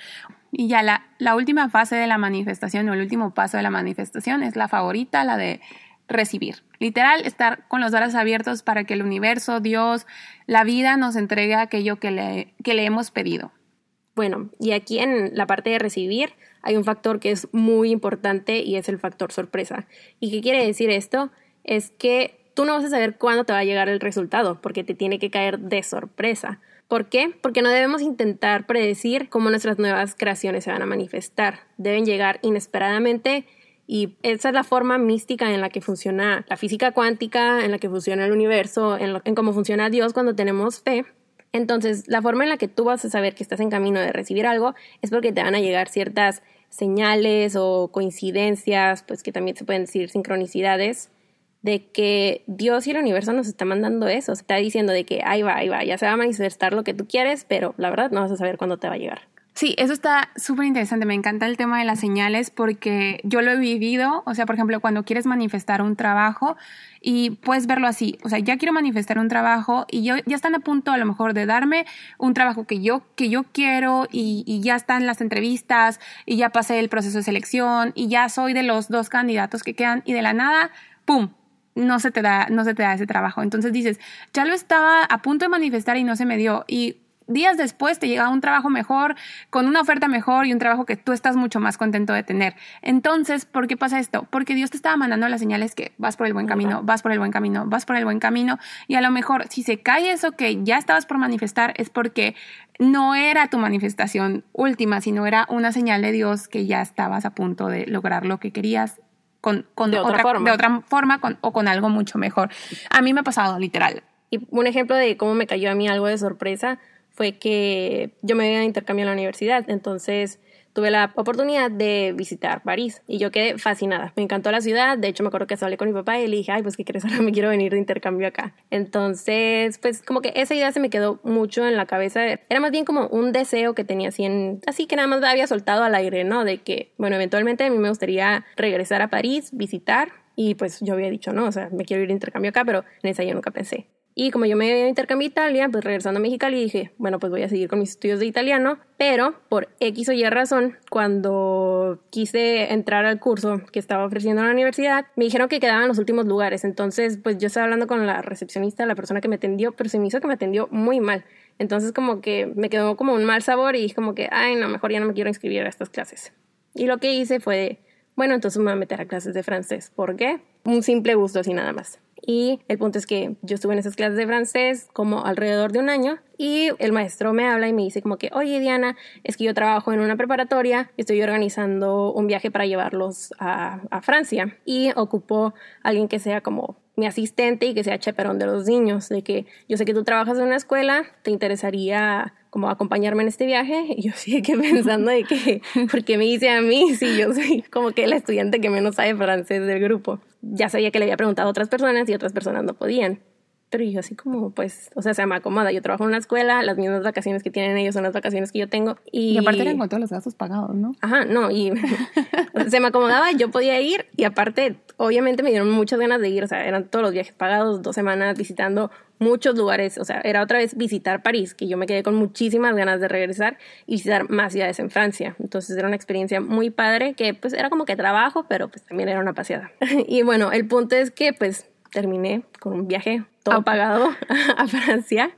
Y ya la, la última fase de la manifestación o el último paso de la manifestación es la favorita, la de recibir. Literal, estar con los brazos abiertos para que el universo, Dios, la vida nos entregue aquello que le, que le hemos pedido. Bueno, y aquí en la parte de recibir hay un factor que es muy importante y es el factor sorpresa. ¿Y qué quiere decir esto? Es que tú no vas a saber cuándo te va a llegar el resultado, porque te tiene que caer de sorpresa. ¿Por qué? Porque no debemos intentar predecir cómo nuestras nuevas creaciones se van a manifestar. Deben llegar inesperadamente y esa es la forma mística en la que funciona la física cuántica, en la que funciona el universo, en, cómo funciona Dios cuando tenemos fe. Entonces, la forma en la que tú vas a saber que estás en camino de recibir algo es porque te van a llegar ciertas señales o coincidencias, pues que también se pueden decir sincronicidades, de que Dios y el universo nos está mandando eso, se está diciendo de que ahí va, ahí va, ya se va a manifestar lo que tú quieres, pero la verdad no vas a saber cuándo te va a llegar. Sí, eso está súper interesante. Me encanta el tema de las señales porque yo lo he vivido. O sea, por ejemplo, cuando quieres manifestar un trabajo y puedes verlo así. O sea, ya quiero manifestar un trabajo y yo, ya están a punto a lo mejor de darme un trabajo que yo, que yo quiero y, y ya están las entrevistas y ya pasé el proceso de selección y ya soy de los dos candidatos que quedan y de la nada, ¡pum! no se te da, no se te da ese trabajo. Entonces dices, ya lo estaba a punto de manifestar y no se me dio. Y días después te llega un trabajo mejor, con una oferta mejor y un trabajo que tú estás mucho más contento de tener. Entonces, ¿por qué pasa esto? Porque Dios te estaba mandando las señales que vas por el buen camino, vas por el buen camino, vas por el buen camino. Y a lo mejor, si se cae eso que ya estabas por manifestar, es porque no era tu manifestación última, sino era una señal de Dios que ya estabas a punto de lograr lo que querías con, con De otra forma. de otra forma con- o con algo mucho mejor. A mí me ha pasado, literal. Y un ejemplo de cómo me cayó a mí algo de sorpresa fue que yo me iba a intercambio a la universidad, entonces tuve la oportunidad de visitar París y yo quedé fascinada. Me encantó la ciudad, de hecho me acuerdo que hablé con mi papá y le dije, ay, pues ¿qué crees? Ahora me quiero venir de intercambio acá. Entonces, pues como que esa idea se me quedó mucho en la cabeza. Era más bien como un deseo que tenía así en, así que nada más había soltado al aire, ¿no? De que, bueno, eventualmente a mí me gustaría regresar a París, visitar y pues yo había dicho, no, o sea, me quiero ir de intercambio acá, pero en esa yo nunca pensé. Y como yo me intercambio a Italia, pues regresando a Mexicali dije, bueno, pues voy a seguir con mis estudios de italiano, pero por X o Y razón, cuando quise entrar al curso que estaba ofreciendo en la universidad, me dijeron que quedaban los últimos lugares. Entonces, pues yo estaba hablando con la recepcionista, la persona que me atendió, pero se me hizo que me atendió muy mal. Entonces, como que me quedó como un mal sabor y dije como que, ay, no, mejor ya no me quiero inscribir a estas clases. Y lo que hice fue, bueno, entonces me voy a meter a clases de francés. ¿Por qué? Un simple gusto así nada más. Y el punto es que yo estuve en esas clases de francés como alrededor de un año y el maestro me habla y me dice como que, oye Diana, es que yo trabajo en una preparatoria estoy organizando un viaje para llevarlos a, a Francia y ocupo a alguien que sea como mi asistente y que sea chaperón de los niños, de que yo sé que tú trabajas en una escuela, te interesaría como acompañarme en este viaje y yo sigue pensando de que, ¿por qué me dice a mí si yo soy como que la estudiante que menos sabe francés del grupo? Ya sabía que le había preguntado a otras personas y otras personas no podían. Pero yo así como, pues, o sea, se me acomoda. Yo trabajo en una escuela, las mismas vacaciones que tienen ellos son las vacaciones que yo tengo. Y, Y aparte eran con todos los gastos pagados, ¿no? Ajá, no, y se me acomodaba, yo podía ir y aparte, obviamente me dieron muchas ganas de ir, o sea, eran todos los viajes pagados, dos semanas visitando muchos lugares, o sea, era otra vez visitar París, que yo me quedé con muchísimas ganas de regresar y visitar más ciudades en Francia. Entonces era una experiencia muy padre que pues era como que trabajo, pero pues también era una paseada. y bueno, el punto es que pues terminé con un viaje todo Ah. pagado a Francia.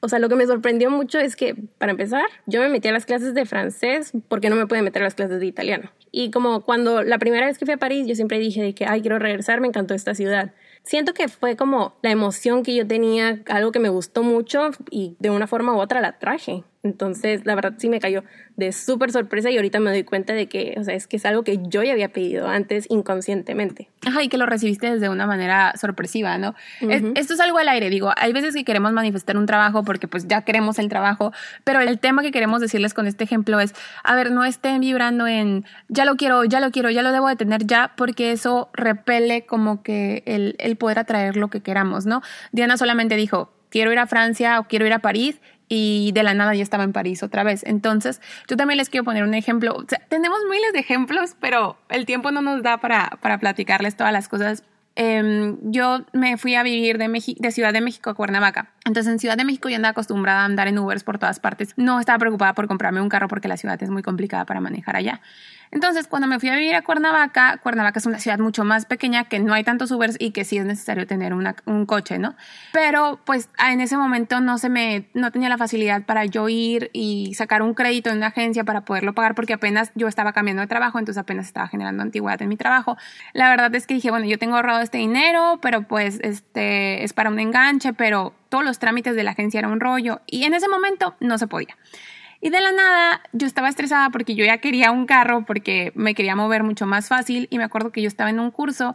O sea, lo que me sorprendió mucho es que, para empezar, yo me metí a las clases de francés porque no me pude meter a las clases de italiano. Y como cuando la primera vez que fui a París, yo siempre dije de que, ay, quiero regresar, me encantó esta ciudad. Siento que fue como la emoción que yo tenía, algo que me gustó mucho y de una forma u otra la traje. Entonces, la verdad sí me cayó de súper sorpresa y ahorita me doy cuenta de que, o sea, es que es algo que yo ya había pedido antes inconscientemente. Ajá, y que lo recibiste desde una manera sorpresiva, ¿no? Es- esto es algo al aire, digo, hay veces que queremos manifestar un trabajo porque pues ya queremos el trabajo, pero el tema que queremos decirles con este ejemplo es, a ver, no estén vibrando en, ya lo quiero, ya lo quiero, ya lo debo de tener ya, porque eso repele como que el, el poder atraer lo que queramos, ¿no? Diana solamente dijo, quiero ir a Francia o quiero ir a París y de la nada ya estaba en París otra vez. Entonces, yo también les quiero poner un ejemplo. Tenemos miles de ejemplos, pero el tiempo no nos da para, para platicarles todas las cosas. Em, yo me fui a vivir de, Meji- de Ciudad de México a Cuernavaca. Entonces, en Ciudad de México yo andaba acostumbrada a andar en Ubers por todas partes. No estaba preocupada por comprarme un carro porque la ciudad es muy complicada para manejar allá. Entonces, cuando me fui a vivir a Cuernavaca, Cuernavaca es una ciudad mucho más pequeña que no hay tantos Ubers y que sí es necesario tener una- un coche, ¿no? Pero pues a- en ese momento no se me, no tenía la facilidad para yo ir y sacar un crédito en una agencia para poderlo pagar porque apenas yo estaba cambiando de trabajo, entonces apenas estaba generando antigüedad en mi trabajo. La verdad es que dije, bueno, yo tengo ahorrado este dinero, pero pues este es para un enganche, pero todos los trámites de la agencia era un rollo y en ese momento no se podía. Y de la nada yo estaba estresada porque yo ya quería un carro porque me quería mover mucho más fácil y me acuerdo que yo estaba en un curso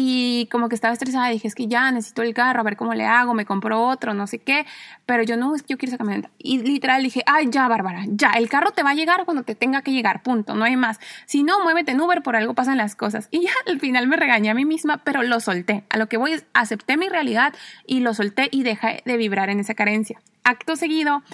y como que estaba estresada, dije, es que ya necesito el carro, a ver cómo le hago, me compro otro, no sé qué, pero yo no, es que yo quiero esa camioneta. Y literal dije, ay, ya, Bárbara, ya, el carro te va a llegar cuando te tenga que llegar, punto, no hay más. Si no, muévete en Uber, por algo pasan las cosas. Y ya al final me regañé a mí misma, pero lo solté. A lo que voy es, acepté mi realidad y lo solté y dejé de vibrar en esa carencia. Acto seguido,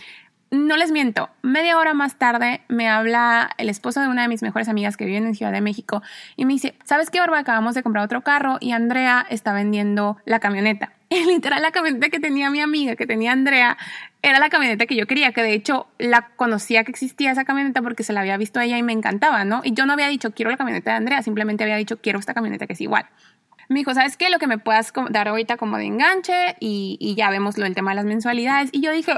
no les miento, media hora más tarde me habla el esposo de una de mis mejores amigas que vive en Ciudad de México y me dice, ¿sabes qué, Bárbara? Acabamos de comprar otro carro y Andrea está vendiendo la camioneta. Y literal la camioneta que tenía mi amiga, que tenía Andrea, era la camioneta que yo quería, que de hecho la conocía que existía esa camioneta porque se la había visto a ella y me encantaba, ¿no? Y yo no había dicho, quiero la camioneta de Andrea, simplemente había dicho, quiero esta camioneta que es igual. Me dijo, ¿sabes qué? Lo que me puedas dar ahorita como de enganche y, y ya vemos lo del tema de las mensualidades. Y yo dije,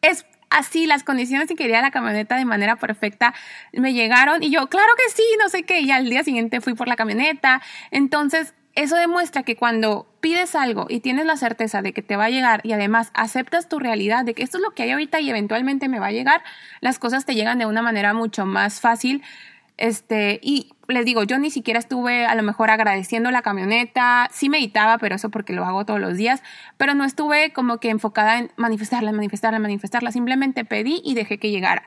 es así, las condiciones y quería la camioneta de manera perfecta me llegaron y yo, claro que sí, no sé qué. Y al día siguiente fui por la camioneta. Entonces, eso demuestra que cuando pides algo y tienes la certeza de que te va a llegar y además aceptas tu realidad de que esto es lo que hay ahorita y eventualmente me va a llegar, las cosas te llegan de una manera mucho más fácil. Este, y les digo, yo ni siquiera estuve a lo mejor agradeciendo la camioneta, sí meditaba, pero eso porque lo hago todos los días, pero no estuve como que enfocada en manifestarla, manifestarla, manifestarla, simplemente pedí y dejé que llegara.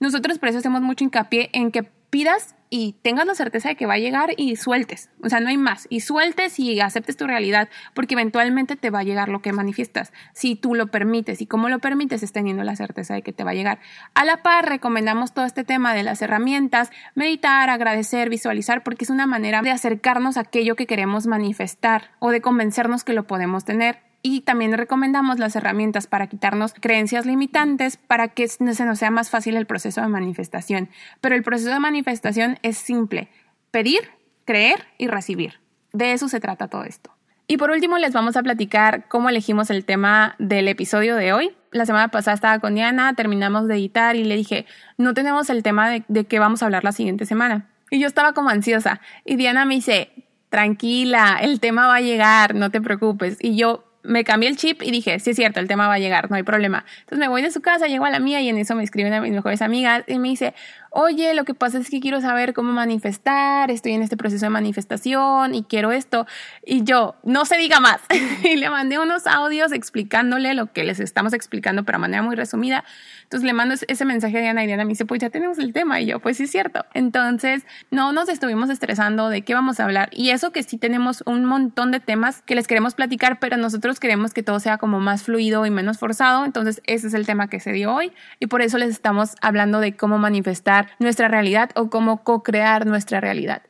Nosotros por eso hacemos mucho hincapié en que pidas y tengas la certeza de que va a llegar y sueltes. O sea, no hay más. Y sueltes y aceptes tu realidad porque eventualmente te va a llegar lo que manifiestas. Si tú lo permites y cómo lo permites es teniendo la certeza de que te va a llegar. A la par, recomendamos todo este tema de las herramientas, meditar, agradecer, visualizar, porque es una manera de acercarnos a aquello que queremos manifestar o de convencernos que lo podemos tener y también recomendamos las herramientas para quitarnos creencias limitantes para que se nos sea más fácil el proceso de manifestación. Pero el proceso de manifestación es simple, pedir, creer y recibir. De eso se trata todo esto. Y por último les vamos a platicar cómo elegimos el tema del episodio de hoy. La semana pasada estaba con Diana, terminamos de editar y le dije, no tenemos el tema de, de qué vamos a hablar la siguiente semana. Y yo estaba como ansiosa. Y Diana me dice, tranquila, el tema va a llegar, no te preocupes. Y yo, me cambié el chip y dije, sí es cierto, el tema va a llegar, no hay problema. Entonces me voy de su casa, llego a la mía y en eso me escriben a mis mejores amigas y me dice, oye, lo que pasa es que quiero saber cómo manifestar, estoy en este proceso de manifestación y quiero esto. Y yo, no se diga más. y le mandé unos audios explicándole lo que les estamos explicando, pero de manera muy resumida. Entonces le mando ese mensaje a Diana y Diana me dice, pues ya tenemos el tema. Y yo, pues sí es cierto. Entonces, no nos estuvimos estresando de qué vamos a hablar. Y eso que sí tenemos un montón de temas que les queremos platicar, pero nosotros queremos que todo sea como más fluido y menos forzado. Entonces, ese es el tema que se dio hoy. Y por eso les estamos hablando de cómo manifestar nuestra realidad o cómo co-crear nuestra realidad.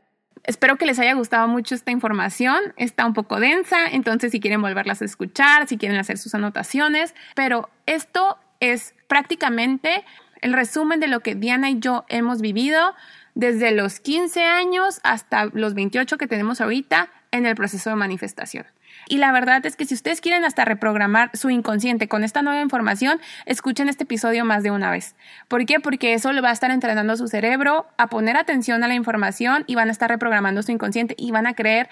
Espero que les haya gustado mucho esta información. Está un poco densa, entonces si quieren volverlas a escuchar, si quieren hacer sus anotaciones, pero esto es prácticamente el resumen de lo que Diana y yo hemos vivido desde los 15 años hasta los 28 que tenemos ahorita en el proceso de manifestación. Y la verdad es que si ustedes quieren hasta reprogramar su inconsciente con esta nueva información, escuchen este episodio más de una vez. ¿Por qué? Porque eso le va a estar entrenando a su cerebro a poner atención a la información y van a estar reprogramando su inconsciente y van a creer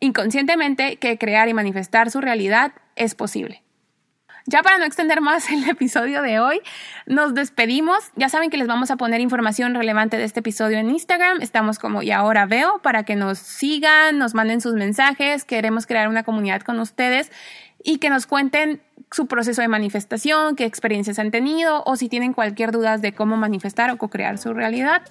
inconscientemente que crear y manifestar su realidad es posible. Ya para no extender más el episodio de hoy, nos despedimos. Ya saben que les vamos a poner información relevante de este episodio en Instagram. Estamos como y ahora veo para que nos sigan, nos manden sus mensajes. Queremos crear una comunidad con ustedes y que nos cuenten su proceso de manifestación, qué experiencias han tenido o si tienen cualquier duda de cómo manifestar o co-crear su realidad.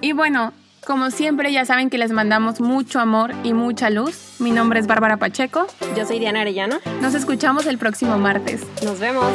Y bueno, como siempre, ya saben que les mandamos mucho amor y mucha luz. Mi nombre es Bárbara Pacheco. Yo soy Diana Arellano. Nos escuchamos el próximo martes. Nos vemos.